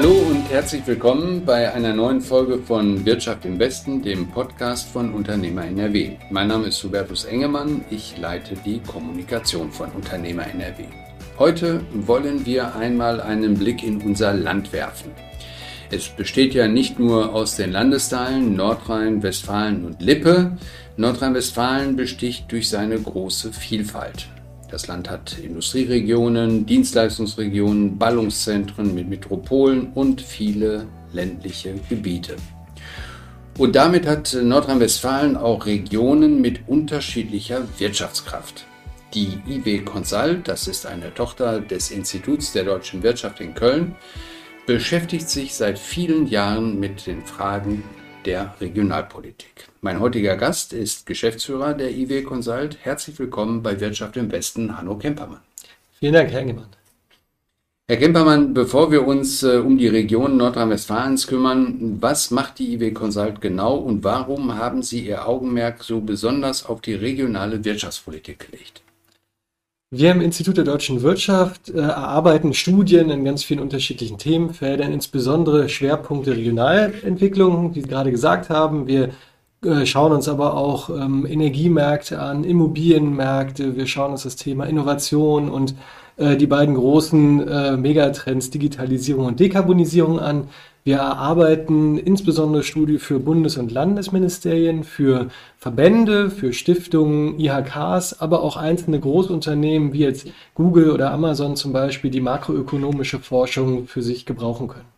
Hallo und herzlich willkommen bei einer neuen Folge von Wirtschaft im Westen, dem Podcast von Unternehmer NRW. Mein Name ist Hubertus Engemann, ich leite die Kommunikation von Unternehmer NRW. Heute wollen wir einmal einen Blick in unser Land werfen. Es besteht ja nicht nur aus den Landesteilen Nordrhein-Westfalen und Lippe. Nordrhein-Westfalen besticht durch seine große Vielfalt. Das Land hat Industrieregionen, Dienstleistungsregionen, Ballungszentren mit Metropolen und viele ländliche Gebiete. Und damit hat Nordrhein-Westfalen auch Regionen mit unterschiedlicher Wirtschaftskraft. Die IW Consult, das ist eine Tochter des Instituts der deutschen Wirtschaft in Köln, beschäftigt sich seit vielen Jahren mit den Fragen der Regionalpolitik. Mein heutiger Gast ist Geschäftsführer der IW Consult. Herzlich willkommen bei Wirtschaft im Westen, Hanno Kempermann. Vielen Dank, Herr Engemann. Herr Kempermann, bevor wir uns äh, um die Region Nordrhein-Westfalens kümmern, was macht die IW Consult genau und warum haben Sie Ihr Augenmerk so besonders auf die regionale Wirtschaftspolitik gelegt? Wir im Institut der deutschen Wirtschaft äh, erarbeiten Studien in ganz vielen unterschiedlichen Themenfeldern, insbesondere Schwerpunkte Regionalentwicklung, wie Sie gerade gesagt haben. Wir äh, schauen uns aber auch ähm, Energiemärkte an, Immobilienmärkte, wir schauen uns das Thema Innovation und äh, die beiden großen äh, Megatrends Digitalisierung und Dekarbonisierung an. Wir erarbeiten insbesondere Studien für Bundes- und Landesministerien, für Verbände, für Stiftungen, IHKs, aber auch einzelne Großunternehmen wie jetzt Google oder Amazon zum Beispiel, die makroökonomische Forschung für sich gebrauchen können.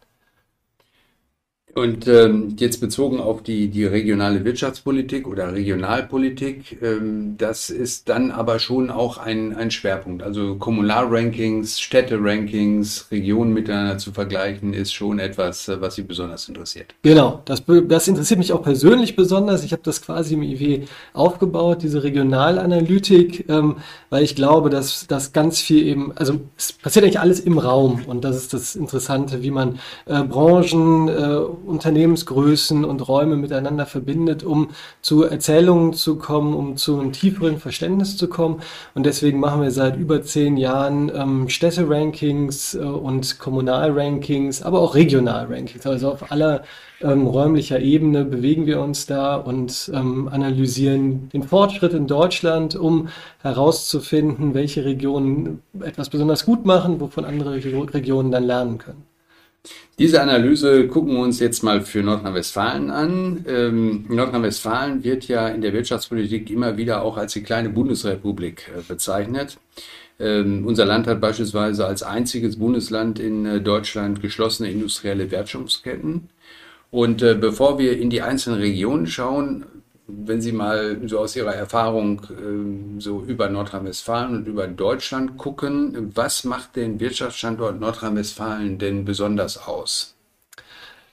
Und ähm, jetzt bezogen auf die, die regionale Wirtschaftspolitik oder Regionalpolitik, ähm, das ist dann aber schon auch ein, ein Schwerpunkt. Also Kommunalrankings, Städterankings, Regionen miteinander zu vergleichen, ist schon etwas, äh, was Sie besonders interessiert. Genau, das, das interessiert mich auch persönlich besonders. Ich habe das quasi im IW aufgebaut, diese Regionalanalytik, ähm, weil ich glaube, dass das ganz viel eben, also es passiert eigentlich alles im Raum und das ist das Interessante, wie man äh, Branchen, äh, Unternehmensgrößen und Räume miteinander verbindet, um zu Erzählungen zu kommen, um zu einem tieferen Verständnis zu kommen. Und deswegen machen wir seit über zehn Jahren ähm, Städte-Rankings äh, und Kommunal-Rankings, aber auch Regional-Rankings. Also auf aller ähm, räumlicher Ebene bewegen wir uns da und ähm, analysieren den Fortschritt in Deutschland, um herauszufinden, welche Regionen etwas besonders gut machen, wovon andere Regionen dann lernen können. Diese Analyse gucken wir uns jetzt mal für Nordrhein-Westfalen an. Ähm, Nordrhein-Westfalen wird ja in der Wirtschaftspolitik immer wieder auch als die kleine Bundesrepublik äh, bezeichnet. Ähm, unser Land hat beispielsweise als einziges Bundesland in äh, Deutschland geschlossene industrielle Wertschöpfungsketten. Und äh, bevor wir in die einzelnen Regionen schauen, wenn Sie mal so aus Ihrer Erfahrung äh, so über Nordrhein-Westfalen und über Deutschland gucken, was macht den Wirtschaftsstandort Nordrhein-Westfalen denn besonders aus?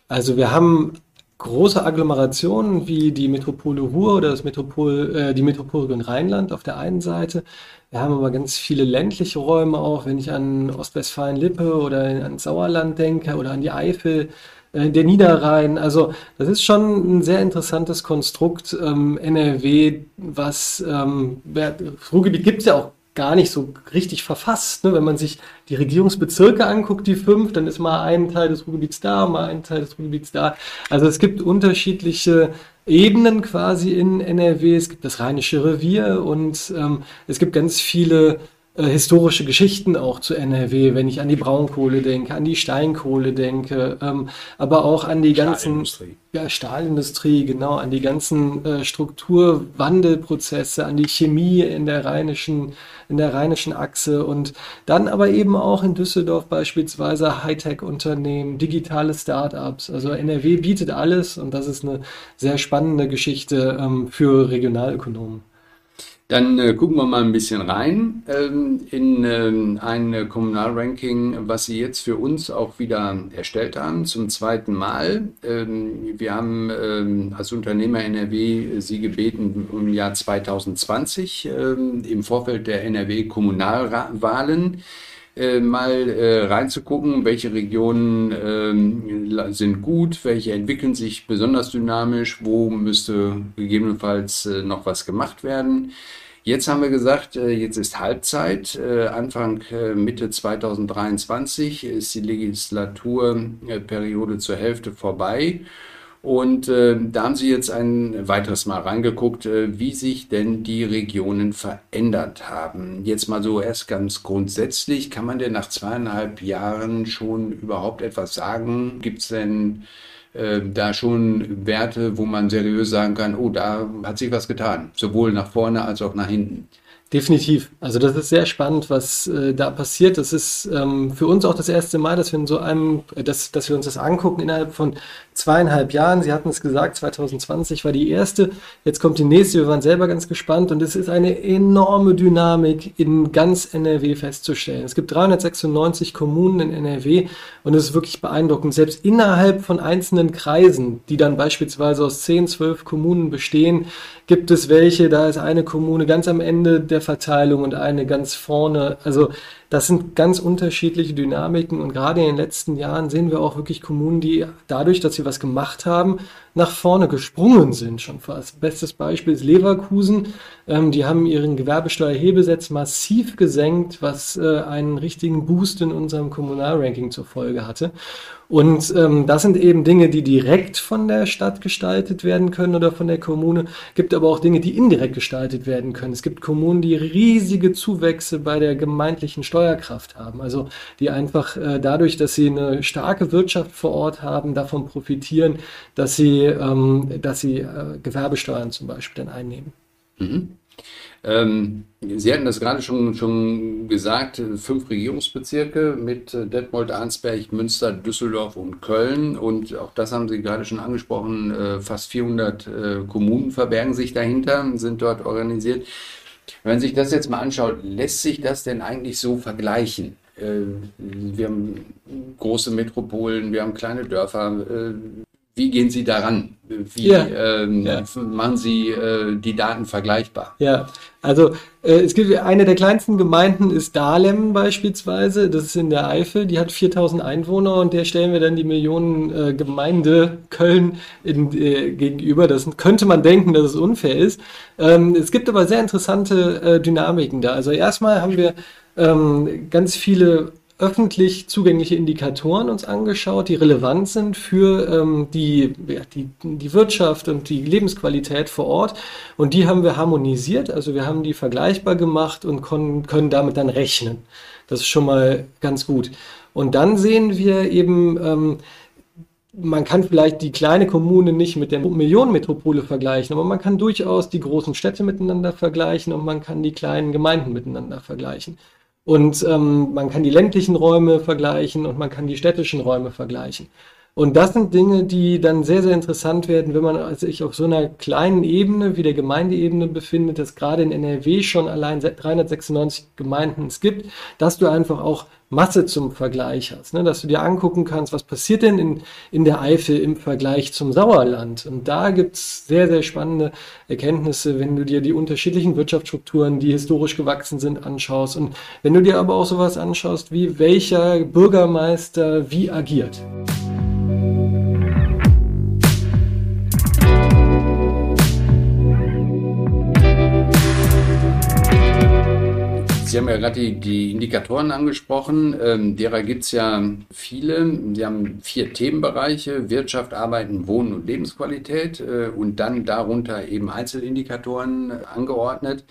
Also wir haben große Agglomerationen wie die Metropole Ruhr oder das Metropol, äh, die Metropolregion Rheinland auf der einen Seite. Wir haben aber ganz viele ländliche Räume auch, wenn ich an Ostwestfalen-Lippe oder an Sauerland denke oder an die Eifel äh, der Niederrhein. Also das ist schon ein sehr interessantes Konstrukt. Ähm, NRW, was ähm, Ruhrgebiet gibt es ja auch gar nicht so richtig verfasst. Ne? Wenn man sich die Regierungsbezirke anguckt, die fünf, dann ist mal ein Teil des Ruhrgebiets da, mal ein Teil des Ruhrgebiets da. Also es gibt unterschiedliche Ebenen quasi in NRW. Es gibt das Rheinische Revier und ähm, es gibt ganz viele äh, historische Geschichten auch zu NRW, wenn ich an die Braunkohle denke, an die Steinkohle denke, ähm, aber auch an die ganzen Stahlindustrie, ja, Stahlindustrie genau, an die ganzen äh, Strukturwandelprozesse, an die Chemie in der rheinischen, in der rheinischen Achse und dann aber eben auch in Düsseldorf beispielsweise Hightech-Unternehmen, digitale Startups. Also NRW bietet alles und das ist eine sehr spannende Geschichte ähm, für Regionalökonomen. Dann äh, gucken wir mal ein bisschen rein ähm, in ähm, ein Kommunalranking, was Sie jetzt für uns auch wieder erstellt haben, zum zweiten Mal. Ähm, wir haben ähm, als Unternehmer NRW Sie gebeten, im Jahr 2020 ähm, im Vorfeld der NRW-Kommunalwahlen äh, mal äh, reinzugucken, welche Regionen äh, sind gut, welche entwickeln sich besonders dynamisch, wo müsste gegebenenfalls äh, noch was gemacht werden. Jetzt haben wir gesagt, äh, jetzt ist Halbzeit. Anfang Mitte 2023 ist die Legislaturperiode zur Hälfte vorbei. Und äh, da haben Sie jetzt ein weiteres Mal reingeguckt, äh, wie sich denn die Regionen verändert haben. Jetzt mal so erst ganz grundsätzlich, kann man denn nach zweieinhalb Jahren schon überhaupt etwas sagen? Gibt es denn äh, da schon Werte, wo man seriös sagen kann, oh, da hat sich was getan, sowohl nach vorne als auch nach hinten? Definitiv. Also das ist sehr spannend, was äh, da passiert. Das ist ähm, für uns auch das erste Mal, dass wir in so einem, äh, dass, dass wir uns das angucken innerhalb von zweieinhalb Jahren. Sie hatten es gesagt, 2020 war die erste. Jetzt kommt die nächste. Wir waren selber ganz gespannt und es ist eine enorme Dynamik in ganz NRW festzustellen. Es gibt 396 Kommunen in NRW und es ist wirklich beeindruckend. Selbst innerhalb von einzelnen Kreisen, die dann beispielsweise aus 10, 12 Kommunen bestehen, gibt es welche, da ist eine Kommune ganz am Ende der Verteilung und eine ganz vorne. Also das sind ganz unterschiedliche Dynamiken und gerade in den letzten Jahren sehen wir auch wirklich Kommunen, die dadurch, dass sie was gemacht haben, nach vorne gesprungen sind schon fast. Bestes Beispiel ist Leverkusen. Ähm, die haben ihren Gewerbesteuerhebesatz massiv gesenkt, was äh, einen richtigen Boost in unserem Kommunalranking zur Folge hatte. Und ähm, das sind eben Dinge, die direkt von der Stadt gestaltet werden können oder von der Kommune. Gibt aber auch Dinge, die indirekt gestaltet werden können. Es gibt Kommunen, die riesige Zuwächse bei der gemeindlichen Steuerkraft haben. Also die einfach äh, dadurch, dass sie eine starke Wirtschaft vor Ort haben, davon profitieren, dass sie, ähm, dass sie äh, Gewerbesteuern zum Beispiel dann einnehmen. Mhm. Ähm, Sie hatten das gerade schon, schon gesagt, fünf Regierungsbezirke mit äh, Detmold, Arnsberg, Münster, Düsseldorf und Köln. Und auch das haben Sie gerade schon angesprochen, äh, fast 400 äh, Kommunen verbergen sich dahinter, sind dort organisiert. Wenn man sich das jetzt mal anschaut, lässt sich das denn eigentlich so vergleichen? Wir haben große Metropolen, wir haben kleine Dörfer. Wie gehen Sie daran? Wie ja. Ähm, ja. machen Sie äh, die Daten vergleichbar? Ja, also äh, es gibt eine der kleinsten Gemeinden ist Dahlem beispielsweise. Das ist in der Eifel. Die hat 4000 Einwohner und der stellen wir dann die Millionen äh, Gemeinde Köln in, äh, gegenüber. Das könnte man denken, dass es unfair ist. Ähm, es gibt aber sehr interessante äh, Dynamiken da. Also erstmal haben wir ähm, ganz viele öffentlich zugängliche Indikatoren uns angeschaut, die relevant sind für ähm, die, ja, die, die Wirtschaft und die Lebensqualität vor Ort. Und die haben wir harmonisiert, also wir haben die vergleichbar gemacht und können, damit dann rechnen. Das ist schon mal ganz gut. Und dann sehen wir eben, ähm, man kann vielleicht die kleine Kommune nicht mit der Millionenmetropole vergleichen, aber man kann durchaus die großen Städte miteinander vergleichen und man kann die kleinen Gemeinden miteinander vergleichen. Und ähm, man kann die ländlichen Räume vergleichen und man kann die städtischen Räume vergleichen. Und das sind Dinge, die dann sehr, sehr interessant werden, wenn man sich auf so einer kleinen Ebene wie der Gemeindeebene befindet, dass gerade in NRW schon allein 396 Gemeinden es gibt, dass du einfach auch Masse zum Vergleich hast, ne? dass du dir angucken kannst, was passiert denn in, in der Eifel im Vergleich zum Sauerland. Und da gibt's sehr, sehr spannende Erkenntnisse, wenn du dir die unterschiedlichen Wirtschaftsstrukturen, die historisch gewachsen sind, anschaust. Und wenn du dir aber auch sowas anschaust, wie welcher Bürgermeister wie agiert. Sie haben ja gerade die, die Indikatoren angesprochen. Ähm, derer gibt es ja viele. Sie haben vier Themenbereiche, Wirtschaft, Arbeiten, Wohnen und Lebensqualität äh, und dann darunter eben Einzelindikatoren angeordnet.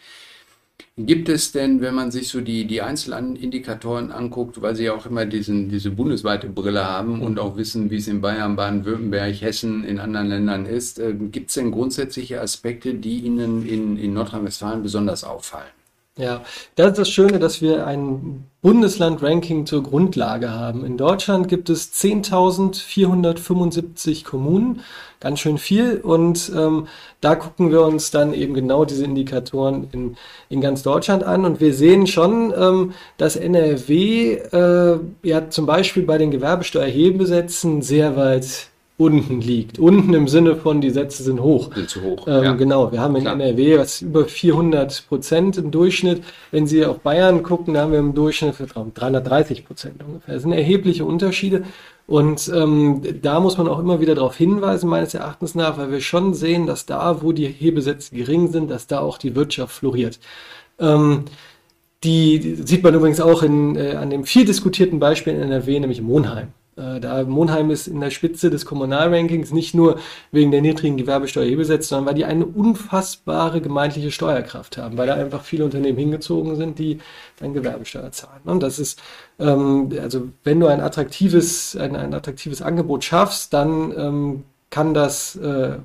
Gibt es denn, wenn man sich so die, die Einzelindikatoren anguckt, weil Sie ja auch immer diesen, diese bundesweite Brille haben und auch wissen, wie es in Bayern, Baden-Württemberg, Hessen, in anderen Ländern ist, äh, gibt es denn grundsätzliche Aspekte, die Ihnen in, in Nordrhein-Westfalen besonders auffallen? Ja, das ist das Schöne, dass wir ein Bundesland-Ranking zur Grundlage haben. In Deutschland gibt es 10.475 Kommunen, ganz schön viel. Und ähm, da gucken wir uns dann eben genau diese Indikatoren in, in ganz Deutschland an. Und wir sehen schon, ähm, dass NRW äh, ja zum Beispiel bei den Gewerbesteuerhebengesetzen sehr weit unten liegt. Unten im Sinne von, die Sätze sind hoch. Sind zu hoch. Ähm, ja. Genau, wir haben in Klar. NRW was über 400 Prozent im Durchschnitt. Wenn Sie auf Bayern gucken, da haben wir im Durchschnitt 330 Prozent ungefähr. Das sind erhebliche Unterschiede. Und ähm, da muss man auch immer wieder darauf hinweisen, meines Erachtens nach, weil wir schon sehen, dass da, wo die Hebesätze gering sind, dass da auch die Wirtschaft floriert. Ähm, die, sieht man übrigens auch in, äh, an dem viel diskutierten Beispiel in NRW, nämlich Monheim. Äh, da Monheim ist in der Spitze des Kommunalrankings nicht nur wegen der niedrigen Gewerbesteuerhebelsätze, sondern weil die eine unfassbare gemeindliche Steuerkraft haben, weil da einfach viele Unternehmen hingezogen sind, die dann Gewerbesteuer zahlen. Und das ist, ähm, also wenn du ein attraktives, ein, ein attraktives Angebot schaffst, dann ähm, kann das äh,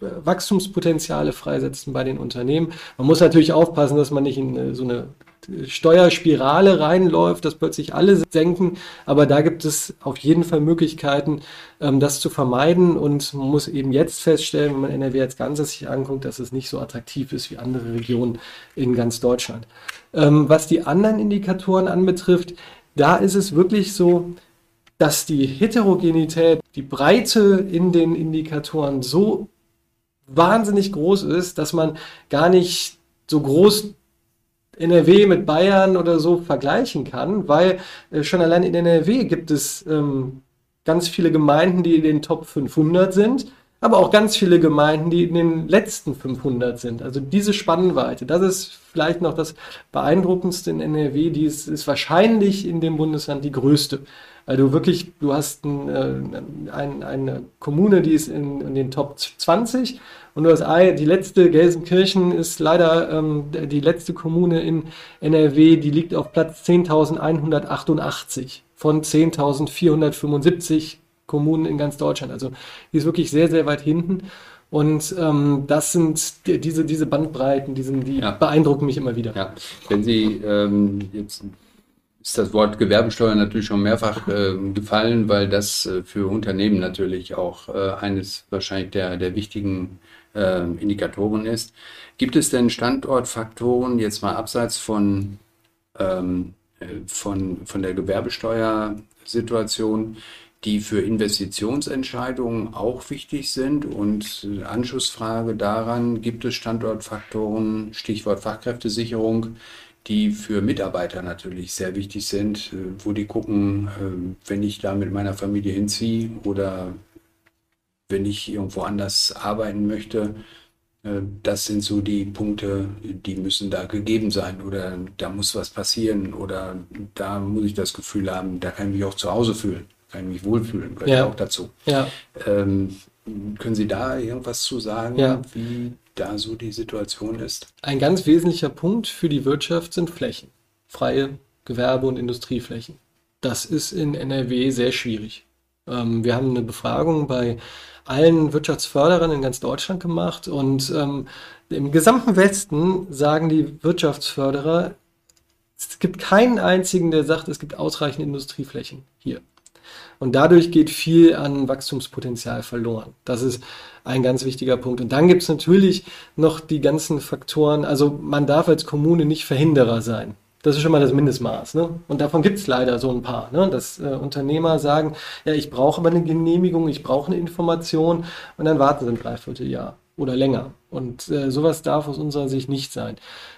Wachstumspotenziale freisetzen bei den Unternehmen. Man muss natürlich aufpassen, dass man nicht in äh, so eine Steuerspirale reinläuft, dass plötzlich alle senken. Aber da gibt es auf jeden Fall Möglichkeiten, ähm, das zu vermeiden. Und man muss eben jetzt feststellen, wenn man NRW als Ganzes sich anguckt, dass es nicht so attraktiv ist wie andere Regionen in ganz Deutschland. Ähm, was die anderen Indikatoren anbetrifft, da ist es wirklich so, dass die Heterogenität, die Breite in den Indikatoren so wahnsinnig groß ist, dass man gar nicht so groß NRW mit Bayern oder so vergleichen kann, weil äh, schon allein in NRW gibt es ähm, ganz viele Gemeinden, die in den Top 500 sind, aber auch ganz viele Gemeinden, die in den letzten 500 sind. Also diese Spannweite, das ist vielleicht noch das Beeindruckendste in NRW, die ist, ist wahrscheinlich in dem Bundesland die größte. Weil du wirklich, du hast ein, äh, ein, eine Kommune, die ist in, in den Top 20 und du hast die letzte, Gelsenkirchen ist leider ähm, die letzte Kommune in NRW, die liegt auf Platz 10.188 von 10.475 Kommunen in ganz Deutschland. Also die ist wirklich sehr, sehr weit hinten. Und ähm, das sind die, diese, diese Bandbreiten, die, sind, die ja. beeindrucken mich immer wieder. Ja. Wenn Sie ähm, jetzt ist das Wort Gewerbesteuer natürlich schon mehrfach äh, gefallen, weil das äh, für Unternehmen natürlich auch äh, eines wahrscheinlich der, der wichtigen äh, Indikatoren ist. Gibt es denn Standortfaktoren, jetzt mal abseits von, ähm, äh, von, von der Gewerbesteuersituation, die für Investitionsentscheidungen auch wichtig sind? Und äh, Anschlussfrage daran, gibt es Standortfaktoren, Stichwort Fachkräftesicherung, die für Mitarbeiter natürlich sehr wichtig sind, äh, wo die gucken, wenn ich da mit meiner Familie hinziehe oder wenn ich irgendwo anders arbeiten möchte, äh, das sind so die Punkte, die müssen da gegeben sein oder da muss was passieren oder da muss ich das Gefühl haben, da kann ich mich auch zu Hause fühlen, kann ich mich wohlfühlen, gehört ja. auch dazu. Ja. Ähm, können Sie da irgendwas zu sagen, ja. wie da so die Situation ist? Ein ganz wesentlicher Punkt für die Wirtschaft sind Flächen, freie Gewerbe- und Industrieflächen. Das ist in NRW sehr schwierig. Ähm, wir haben eine Befragung bei allen Wirtschaftsförderern in ganz Deutschland gemacht und ähm, im gesamten Westen sagen die Wirtschaftsförderer, es gibt keinen einzigen, der sagt, es gibt ausreichend Industrieflächen hier. Und dadurch geht viel an Wachstumspotenzial verloren. Das ist ein ganz wichtiger Punkt. Und dann gibt es natürlich noch die ganzen Faktoren. Also man darf als Kommune nicht Verhinderer sein. Das ist schon mal das Mindestmaß. Ne? Und davon gibt es leider so ein paar, ne? dass äh, Unternehmer sagen, ja, ich brauche aber eine Genehmigung, ich brauche eine Information und dann warten sie ein Dreivierteljahr oder länger. Und äh, sowas darf aus unserer Sicht nicht sein.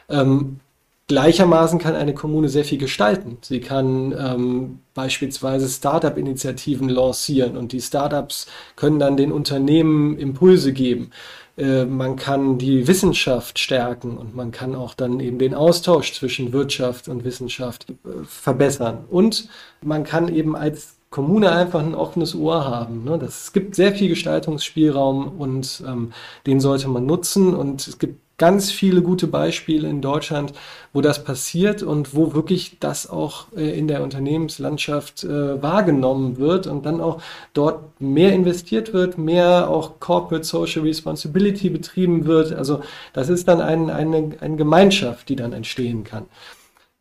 Ähm, Gleichermaßen kann eine Kommune sehr viel gestalten. Sie kann ähm, beispielsweise Startup-Initiativen lancieren und die Startups können dann den Unternehmen Impulse geben. Äh, man kann die Wissenschaft stärken und man kann auch dann eben den Austausch zwischen Wirtschaft und Wissenschaft äh, verbessern. Und man kann eben als Kommune einfach ein offenes Ohr haben. Ne? Es gibt sehr viel Gestaltungsspielraum und ähm, den sollte man nutzen. Und es gibt ganz viele gute Beispiele in Deutschland, wo das passiert und wo wirklich das auch äh, in der Unternehmenslandschaft äh, wahrgenommen wird und dann auch dort mehr investiert wird, mehr auch Corporate Social Responsibility betrieben wird. Also das ist dann ein, eine, eine Gemeinschaft, die dann entstehen kann.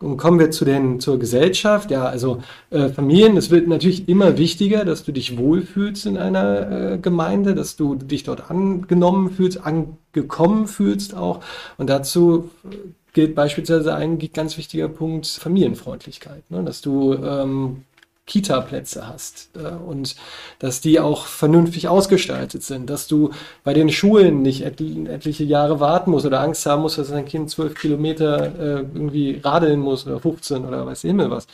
Und kommen wir zu den, zur Gesellschaft. Ja, also äh, Familien, es wird natürlich immer wichtiger, dass du dich wohlfühlst in einer äh, Gemeinde, dass du dich dort angenommen fühlst, angekommen fühlst auch. Und dazu gilt beispielsweise ein ganz wichtiger Punkt Familienfreundlichkeit. Ne? Dass du ähm, Kita-Plätze hast äh, und dass die auch vernünftig ausgestaltet sind, dass du bei den Schulen nicht etliche Jahre warten musst oder Angst haben musst, dass dein Kind zwölf Kilometer äh, irgendwie radeln muss oder 15 oder weiß Himmel was.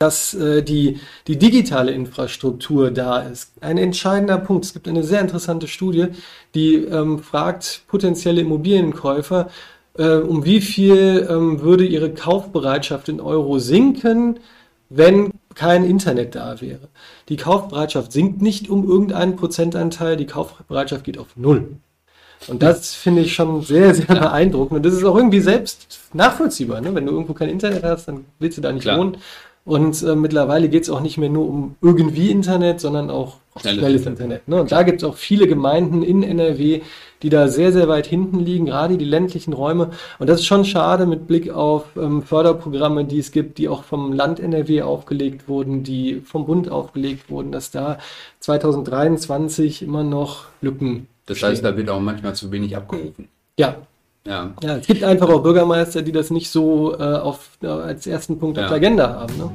Dass äh, die, die digitale Infrastruktur da ist. Ein entscheidender Punkt. Es gibt eine sehr interessante Studie, die ähm, fragt potenzielle Immobilienkäufer, äh, um wie viel ähm, würde ihre Kaufbereitschaft in Euro sinken, wenn kein Internet da wäre. Die Kaufbereitschaft sinkt nicht um irgendeinen Prozentanteil, die Kaufbereitschaft geht auf Null. Und das finde ich schon sehr, sehr beeindruckend. Und das ist auch irgendwie selbst nachvollziehbar. Ne? Wenn du irgendwo kein Internet hast, dann willst du da nicht Klar. wohnen. Und äh, mittlerweile geht es auch nicht mehr nur um irgendwie Internet, sondern auch schnelles, schnelles Internet. Ne? Und da gibt es auch viele Gemeinden in NRW, die da sehr, sehr weit hinten liegen, gerade die ländlichen Räume. Und das ist schon schade mit Blick auf ähm, Förderprogramme, die es gibt, die auch vom Land NRW aufgelegt wurden, die vom Bund aufgelegt wurden, dass da 2023 immer noch Lücken. Das heißt, stehen. da wird auch manchmal zu wenig abgerufen. Ja, ja. ja, es gibt einfach auch Bürgermeister, die das nicht so äh, auf, äh, als ersten Punkt ja. auf der Agenda haben. Ne?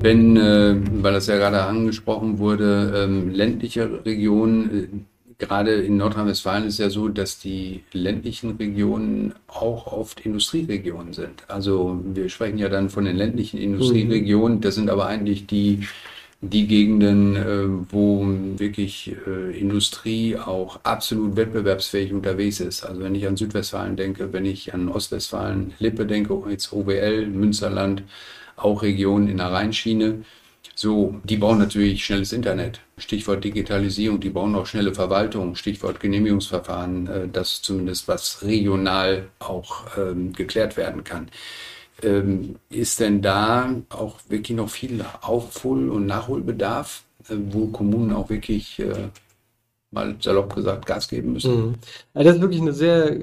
Wenn, äh, weil das ja gerade angesprochen wurde, ähm, ländliche Regionen, äh, gerade in Nordrhein-Westfalen ist ja so, dass die ländlichen Regionen auch oft Industrieregionen sind. Also wir sprechen ja dann von den ländlichen Industrieregionen. Das sind aber eigentlich die, die Gegenden, äh, wo wirklich äh, Industrie auch absolut wettbewerbsfähig unterwegs ist. Also wenn ich an Südwestfalen denke, wenn ich an Ostwestfalen, Lippe denke, jetzt OWL, Münsterland, auch Regionen in der Rheinschiene so, die bauen natürlich schnelles Internet. Stichwort Digitalisierung, die bauen auch schnelle Verwaltung, Stichwort Genehmigungsverfahren, äh, das zumindest was regional auch ähm, geklärt werden kann. Ähm, ist denn da auch wirklich noch viel Aufhol- und Nachholbedarf, äh, wo Kommunen auch wirklich äh, mal salopp gesagt Gas geben müssen. Mhm. Also das ist wirklich ein sehr,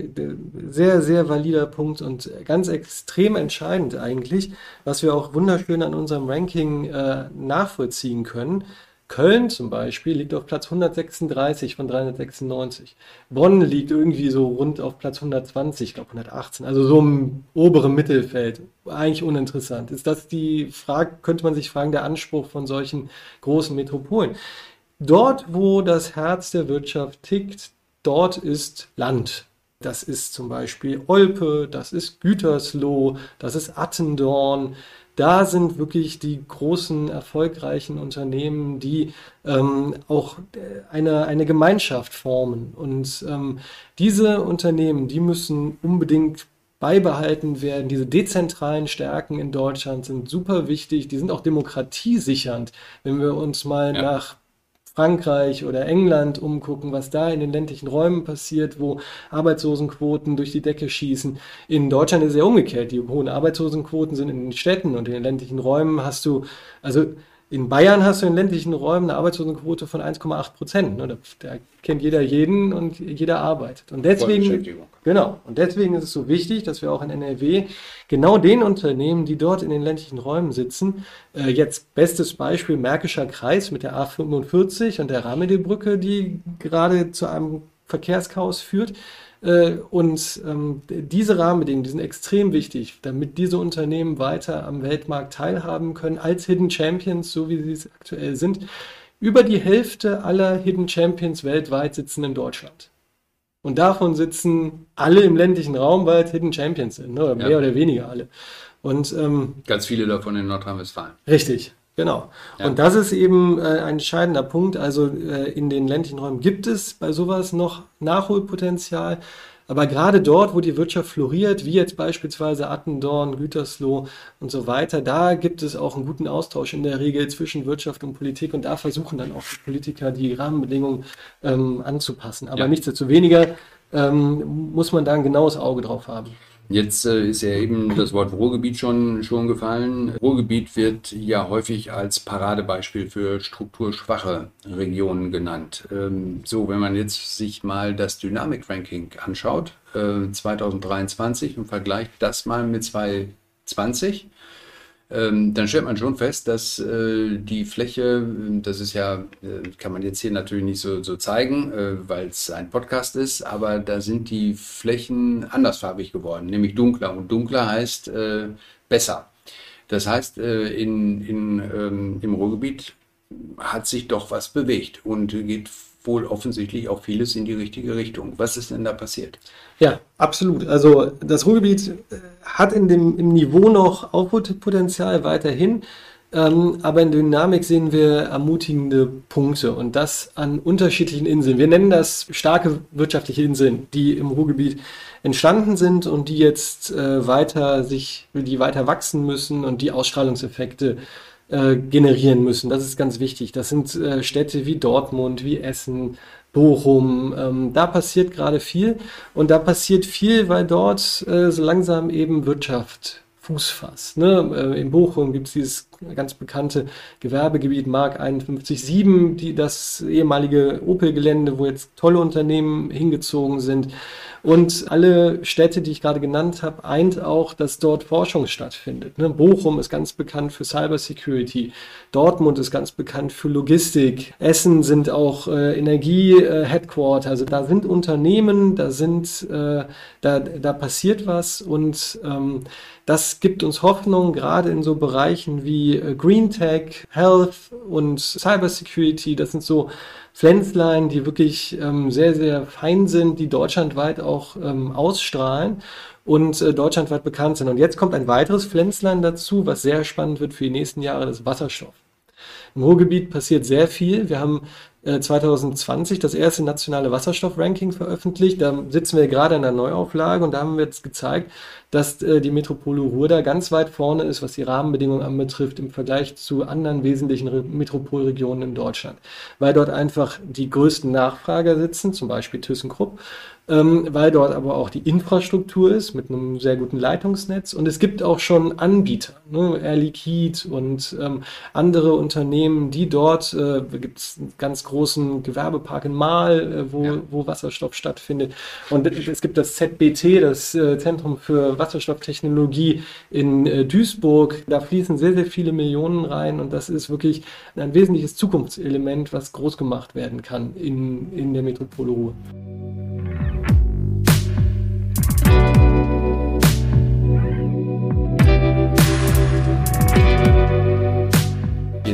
sehr, sehr valider Punkt und ganz extrem entscheidend eigentlich, was wir auch wunderschön an unserem Ranking äh, nachvollziehen können. Köln zum Beispiel liegt auf Platz 136 von 396. Bonn liegt irgendwie so rund auf Platz 120, ich glaube 118, also so im oberen Mittelfeld. Eigentlich uninteressant. Ist das die Frage, könnte man sich fragen, der Anspruch von solchen großen Metropolen? Dort, wo das Herz der Wirtschaft tickt, dort ist Land. Das ist zum Beispiel Olpe, das ist Gütersloh, das ist Attendorn. Da sind wirklich die großen, erfolgreichen Unternehmen, die ähm, auch eine, eine Gemeinschaft formen. Und ähm, diese Unternehmen, die müssen unbedingt beibehalten werden. Diese dezentralen Stärken in Deutschland sind super wichtig. Die sind auch demokratiesichernd. Wenn wir uns mal ja. nach Frankreich oder England umgucken, was da in den ländlichen Räumen passiert, wo Arbeitslosenquoten durch die Decke schießen. In Deutschland ist es ja umgekehrt. Die hohen Arbeitslosenquoten sind in den Städten und in den ländlichen Räumen hast du, also in Bayern hast du in ländlichen Räumen eine Arbeitslosenquote von 1,8 Prozent. Ne? Da, da, kennt jeder jeden und jeder arbeitet. Und deswegen, genau. Und deswegen ist es so wichtig, dass wir auch in NRW genau den Unternehmen, die dort in den ländlichen Räumen sitzen, äh, jetzt bestes Beispiel Märkischer Kreis mit der A45 und der Ramedelbrücke, die gerade zu einem Verkehrschaos führt, und ähm, diese Rahmenbedingungen, die sind extrem wichtig, damit diese Unternehmen weiter am Weltmarkt teilhaben können als Hidden Champions, so wie sie es aktuell sind. Über die Hälfte aller Hidden Champions weltweit sitzen in Deutschland. Und davon sitzen alle im ländlichen Raum, weil es Hidden Champions sind, ne? oder mehr ja. oder weniger alle. Und ähm, ganz viele davon in Nordrhein-Westfalen. Richtig, Genau. Ja. Und das ist eben äh, ein entscheidender Punkt. Also äh, in den ländlichen Räumen gibt es bei sowas noch Nachholpotenzial. Aber gerade dort, wo die Wirtschaft floriert, wie jetzt beispielsweise Attendorn, Gütersloh und so weiter, da gibt es auch einen guten Austausch in der Regel zwischen Wirtschaft und Politik und da versuchen dann auch die Politiker die Rahmenbedingungen ähm, anzupassen. Aber ja. nichtsdestoweniger ähm, muss man da ein genaues Auge drauf haben. Jetzt äh, ist ja eben das Wort Ruhrgebiet schon, schon gefallen. Ruhrgebiet wird ja häufig als Paradebeispiel für strukturschwache Regionen genannt. Ähm, so, wenn man jetzt sich mal das Dynamik-Ranking anschaut, äh, 2023 und vergleicht das mal mit 2020, ähm, dann stellt man schon fest, dass äh, die Fläche, das ist ja, äh, kann man jetzt hier natürlich nicht so, so zeigen, äh, weil es ein Podcast ist, aber da sind die Flächen andersfarbig geworden, nämlich dunkler. Und dunkler heißt äh, besser. Das heißt, äh, in, in, ähm, im Ruhrgebiet hat sich doch was bewegt und geht wohl offensichtlich auch vieles in die richtige Richtung. Was ist denn da passiert? Ja, absolut. Also das Ruhrgebiet äh, hat in dem, im Niveau noch Aufholpotenzial weiterhin. Ähm, aber in Dynamik sehen wir ermutigende Punkte und das an unterschiedlichen Inseln. Wir nennen das starke wirtschaftliche Inseln, die im Ruhrgebiet entstanden sind und die jetzt äh, weiter sich, die weiter wachsen müssen und die Ausstrahlungseffekte äh, generieren müssen. Das ist ganz wichtig. Das sind äh, Städte wie Dortmund, wie Essen, Bochum. Ähm, da passiert gerade viel und da passiert viel, weil dort äh, so langsam eben Wirtschaft Fuß fasst. Ne? Äh, in Bochum gibt es dieses ganz bekannte Gewerbegebiet Mark 51.7, die das ehemalige Opel-Gelände, wo jetzt tolle Unternehmen hingezogen sind. Und alle Städte, die ich gerade genannt habe, eint auch, dass dort Forschung stattfindet. Ne? Bochum ist ganz bekannt für Cybersecurity. Dortmund ist ganz bekannt für Logistik. Essen sind auch äh, Energie-Headquarter. Äh, also da sind Unternehmen, da sind, äh, da, da passiert was und ähm, das gibt uns Hoffnung, gerade in so Bereichen wie äh, Green Tech, Health und Cybersecurity. Das sind so Pflänzlein, die wirklich ähm, sehr, sehr fein sind, die deutschlandweit auch ähm, ausstrahlen und äh, deutschlandweit bekannt sind. Und jetzt kommt ein weiteres Pflänzlein dazu, was sehr spannend wird für die nächsten Jahre, das Wasserstoff. Im Ruhrgebiet passiert sehr viel. Wir haben 2020 äh, das erste nationale Wasserstoff-Ranking veröffentlicht. Da sitzen wir gerade in der Neuauflage und da haben wir jetzt gezeigt, dass äh, die Metropole Ruhr da ganz weit vorne ist, was die Rahmenbedingungen anbetrifft im Vergleich zu anderen wesentlichen Metropolregionen in Deutschland. Weil dort einfach die größten Nachfrager sitzen, zum Beispiel ThyssenKrupp, ähm, weil dort aber auch die Infrastruktur ist mit einem sehr guten Leitungsnetz und es gibt auch schon Anbieter, ne, Air Liquide und ähm, andere Unternehmen, die dort, äh, gibt es einen ganz großen Gewerbepark in Mahl, äh, wo, ja. wo Wasserstoff stattfindet und es gibt das ZBT, das äh, Zentrum für Wasserstofftechnologie in äh, Duisburg, da fließen sehr, sehr viele Millionen rein und das ist wirklich ein wesentliches Zukunftselement, was groß gemacht werden kann in, in der Metropole Ruhr.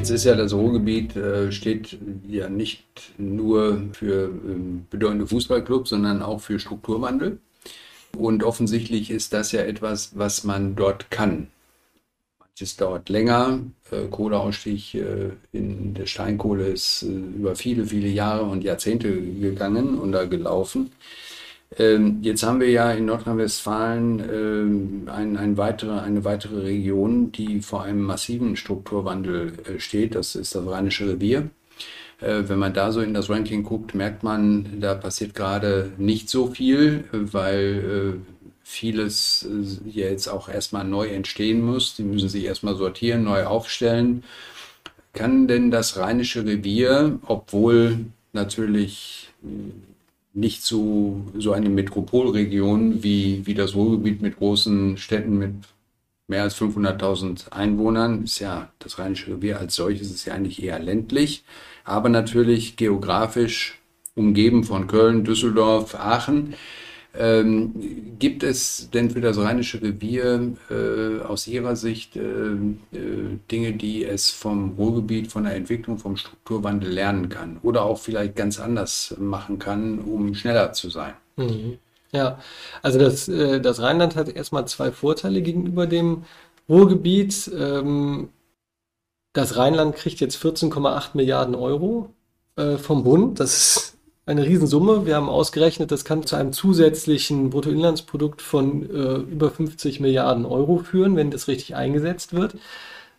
Jetzt ist ja das Ruhrgebiet, äh, steht ja nicht nur für ähm, bedeutende Fußballclubs, sondern auch für Strukturwandel. Und offensichtlich ist das ja etwas, was man dort kann. Manches dauert länger. Äh, Kohleausstieg äh, in der Steinkohle ist äh, über viele, viele Jahre und Jahrzehnte gegangen und da gelaufen. Ähm, jetzt haben wir ja in Nordrhein-Westfalen ähm, ein, ein weitere, eine weitere Region, die vor einem massiven Strukturwandel äh, steht. Das ist das Rheinische Revier. Äh, wenn man da so in das Ranking guckt, merkt man, da passiert gerade nicht so viel, weil äh, vieles jetzt auch erstmal neu entstehen muss. Die müssen sich erstmal sortieren, neu aufstellen. Kann denn das Rheinische Revier, obwohl natürlich nicht so, so eine Metropolregion wie, wie das Ruhrgebiet mit großen Städten mit mehr als 500.000 Einwohnern. Ist ja das Rheinische Revier als solches ist ja eigentlich eher ländlich, aber natürlich geografisch umgeben von Köln, Düsseldorf, Aachen. Ähm, gibt es denn für das Rheinische Revier äh, aus Ihrer Sicht äh, äh, Dinge, die es vom Ruhrgebiet, von der Entwicklung, vom Strukturwandel lernen kann oder auch vielleicht ganz anders machen kann, um schneller zu sein? Mhm. Ja, also das, äh, das Rheinland hat erstmal zwei Vorteile gegenüber dem Ruhrgebiet. Ähm, das Rheinland kriegt jetzt 14,8 Milliarden Euro äh, vom Bund. Das ist eine Riesensumme. Wir haben ausgerechnet, das kann zu einem zusätzlichen Bruttoinlandsprodukt von äh, über 50 Milliarden Euro führen, wenn das richtig eingesetzt wird.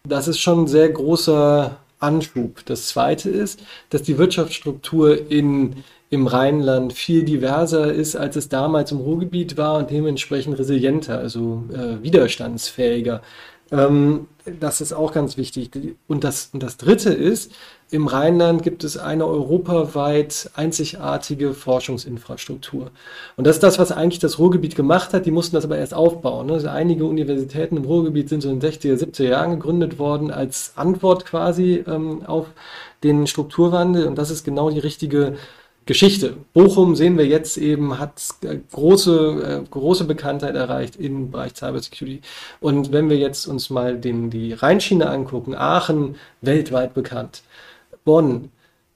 Das ist schon ein sehr großer Anschub. Das Zweite ist, dass die Wirtschaftsstruktur in, im Rheinland viel diverser ist, als es damals im Ruhrgebiet war und dementsprechend resilienter, also äh, widerstandsfähiger. Ähm, das ist auch ganz wichtig. Und das, und das Dritte ist, im Rheinland gibt es eine europaweit einzigartige Forschungsinfrastruktur. Und das ist das, was eigentlich das Ruhrgebiet gemacht hat. Die mussten das aber erst aufbauen. Ne? Also einige Universitäten im Ruhrgebiet sind so in den 60er, 70er Jahren gegründet worden als Antwort quasi ähm, auf den Strukturwandel. Und das ist genau die richtige Geschichte. Bochum sehen wir jetzt eben, hat äh, große, äh, große Bekanntheit erreicht im Bereich Cybersecurity. Und wenn wir jetzt uns mal den, die Rheinschiene angucken, Aachen weltweit bekannt, Bonn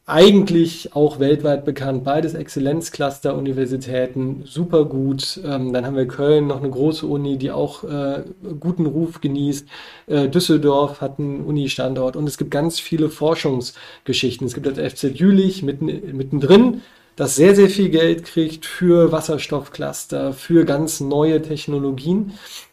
eigentlich auch weltweit bekannt, beides Exzellenzcluster-Universitäten, super gut. Ähm, dann haben wir Köln, noch eine große Uni, die auch äh, guten Ruf genießt. Äh, Düsseldorf hat einen Uni-Standort und es gibt ganz viele Forschungsgeschichten. Es gibt das FZ Jülich mitten, mittendrin, das sehr, sehr viel Geld kriegt für Wasserstoffcluster, für ganz neue Technologien.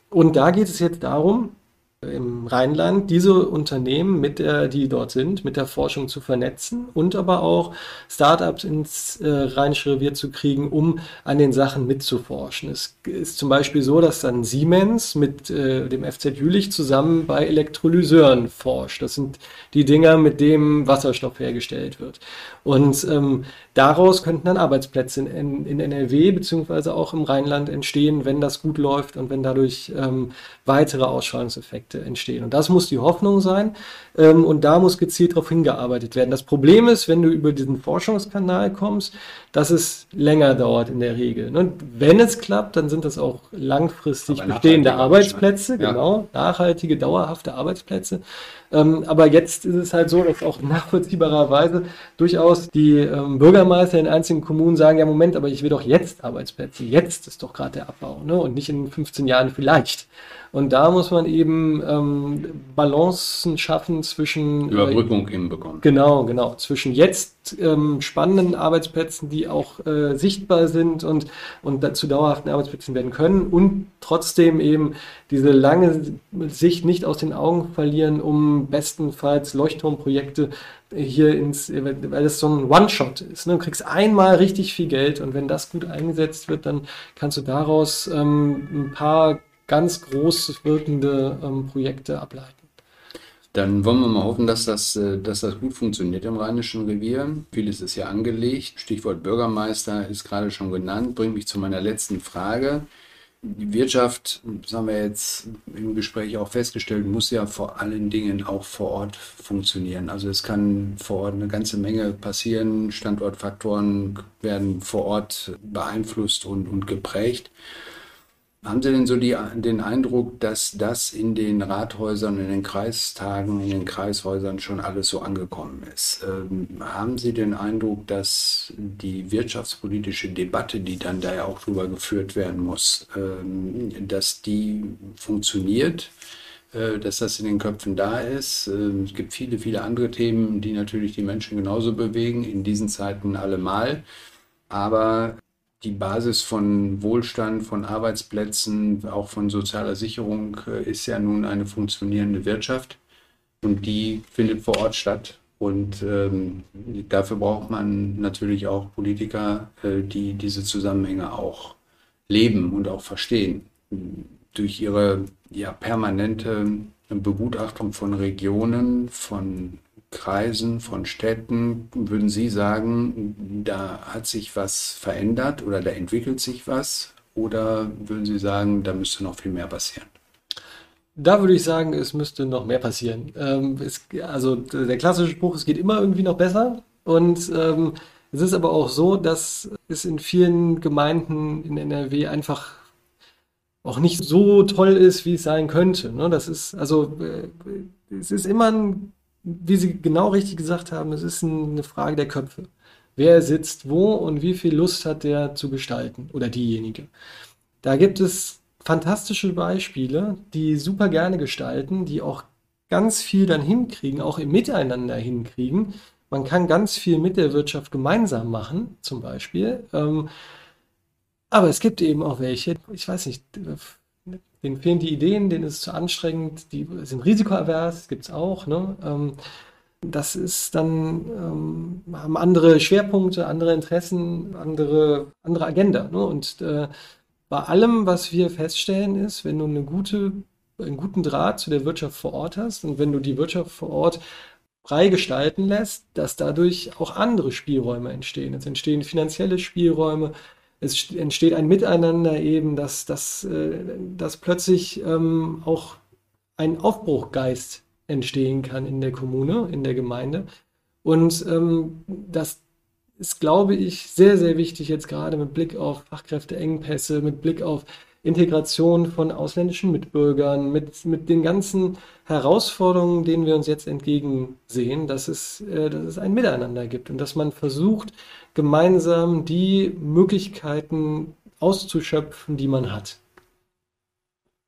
Und da geht es jetzt darum, im Rheinland diese Unternehmen, mit der, die dort sind, mit der Forschung zu vernetzen und aber auch Startups ins äh, Rheinische Revier zu kriegen, um an den Sachen mitzuforschen. Es ist zum Beispiel so, dass dann Siemens mit äh, dem FZ Jülich zusammen bei Elektrolyseuren forscht. Das sind die Dinger, mit denen Wasserstoff hergestellt wird. Und ähm, daraus könnten dann Arbeitsplätze in, in NRW beziehungsweise auch im Rheinland entstehen, wenn das gut läuft und wenn dadurch ähm, weitere Ausstrahlungseffekte entstehen. Und das muss die Hoffnung sein. Ähm, und da muss gezielt darauf hingearbeitet werden. Das Problem ist, wenn du über diesen Forschungskanal kommst, dass es länger dauert in der Regel. Und wenn es klappt, dann sind das auch langfristig bestehende Arbeitsplätze, ja. genau, nachhaltige, dauerhafte Arbeitsplätze. Ähm, aber jetzt ist es halt so, dass auch nachvollziehbarerweise durchaus die ähm, Bürgermeister in einzelnen Kommunen sagen, ja Moment, aber ich will doch jetzt Arbeitsplätze. Jetzt ist doch gerade der Abbau ne? und nicht in 15 Jahren vielleicht. Und da muss man eben ähm, Balancen schaffen zwischen äh, Überbrückung äh, hinbekommen. Genau, genau. Zwischen jetzt ähm, spannenden Arbeitsplätzen, die auch äh, sichtbar sind und, und zu dauerhaften Arbeitsplätzen werden können und trotzdem eben diese lange Sicht nicht aus den Augen verlieren, um bestenfalls Leuchtturmprojekte hier ins, weil das so ein One-Shot ist. Ne? Du kriegst einmal richtig viel Geld und wenn das gut eingesetzt wird, dann kannst du daraus ähm, ein paar ganz groß wirkende ähm, Projekte ableiten. Dann wollen wir mal hoffen, dass das, äh, dass das gut funktioniert im Rheinischen Revier. Vieles ist ja angelegt. Stichwort Bürgermeister ist gerade schon genannt. Bringt mich zu meiner letzten Frage. Die Wirtschaft, das haben wir jetzt im Gespräch auch festgestellt, muss ja vor allen Dingen auch vor Ort funktionieren. Also es kann vor Ort eine ganze Menge passieren. Standortfaktoren werden vor Ort beeinflusst und, und geprägt. Haben Sie denn so die, den Eindruck, dass das in den Rathäusern, in den Kreistagen, in den Kreishäusern schon alles so angekommen ist? Ähm, haben Sie den Eindruck, dass die wirtschaftspolitische Debatte, die dann da ja auch drüber geführt werden muss, ähm, dass die funktioniert? Äh, dass das in den Köpfen da ist. Ähm, es gibt viele, viele andere Themen, die natürlich die Menschen genauso bewegen, in diesen Zeiten allemal. Aber die Basis von Wohlstand, von Arbeitsplätzen, auch von sozialer Sicherung äh, ist ja nun eine funktionierende Wirtschaft und die findet vor Ort statt. Und ähm, dafür braucht man natürlich auch Politiker, äh, die diese Zusammenhänge auch leben und auch verstehen. Durch ihre ja, permanente Begutachtung von Regionen, von Kreisen, von Städten, würden Sie sagen, da hat sich was verändert oder da entwickelt sich was? Oder würden Sie sagen, da müsste noch viel mehr passieren? Da würde ich sagen, es müsste noch mehr passieren. Ähm, es, also der klassische Spruch, es geht immer irgendwie noch besser. Und ähm, es ist aber auch so, dass es in vielen Gemeinden in NRW einfach auch nicht so toll ist, wie es sein könnte. Ne? Das ist also äh, es ist immer ein wie Sie genau richtig gesagt haben, es ist eine Frage der Köpfe. Wer sitzt wo und wie viel Lust hat der zu gestalten oder diejenige. Da gibt es fantastische Beispiele, die super gerne gestalten, die auch ganz viel dann hinkriegen, auch im Miteinander hinkriegen. Man kann ganz viel mit der Wirtschaft gemeinsam machen, zum Beispiel. Ähm, aber es gibt eben auch welche, ich weiß nicht, denen fehlen die Ideen, denen ist es zu anstrengend, die sind risikoavers, gibt es auch. Ne? Ähm, das ist dann, ähm, haben andere Schwerpunkte, andere Interessen, andere, andere Agenda. Ne? Und äh, bei allem, was wir feststellen, ist, wenn du eine gute einen guten Draht zu der Wirtschaft vor Ort hast und wenn du die Wirtschaft vor Ort frei gestalten lässt, dass dadurch auch andere Spielräume entstehen. Es entstehen finanzielle Spielräume, es entsteht ein Miteinander eben, dass, dass, äh, dass plötzlich ähm, auch ein Aufbruchgeist entstehen kann in der Kommune, in der Gemeinde. Und ähm, das ist, glaube ich, sehr, sehr wichtig jetzt gerade mit Blick auf Fachkräfteengpässe, mit Blick auf Integration von ausländischen Mitbürgern, mit, mit den ganzen Herausforderungen, denen wir uns jetzt entgegensehen, dass es, äh, dass es ein Miteinander gibt und dass man versucht, gemeinsam die Möglichkeiten auszuschöpfen, die man hat.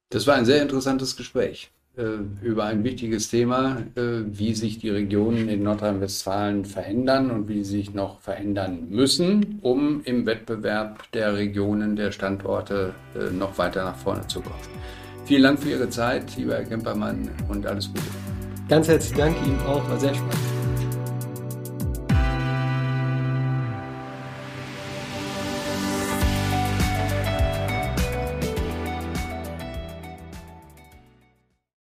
Das war ein sehr interessantes Gespräch. Äh, über ein wichtiges Thema, äh, wie sich die Regionen in Nordrhein-Westfalen verändern und wie sie sich noch verändern müssen, um im Wettbewerb der Regionen, der Standorte äh, noch weiter nach vorne zu kommen. Vielen Dank für Ihre Zeit, lieber Herr Kempermann, und alles Gute. Ganz herzlichen Dank Ihnen auch, war sehr spannend.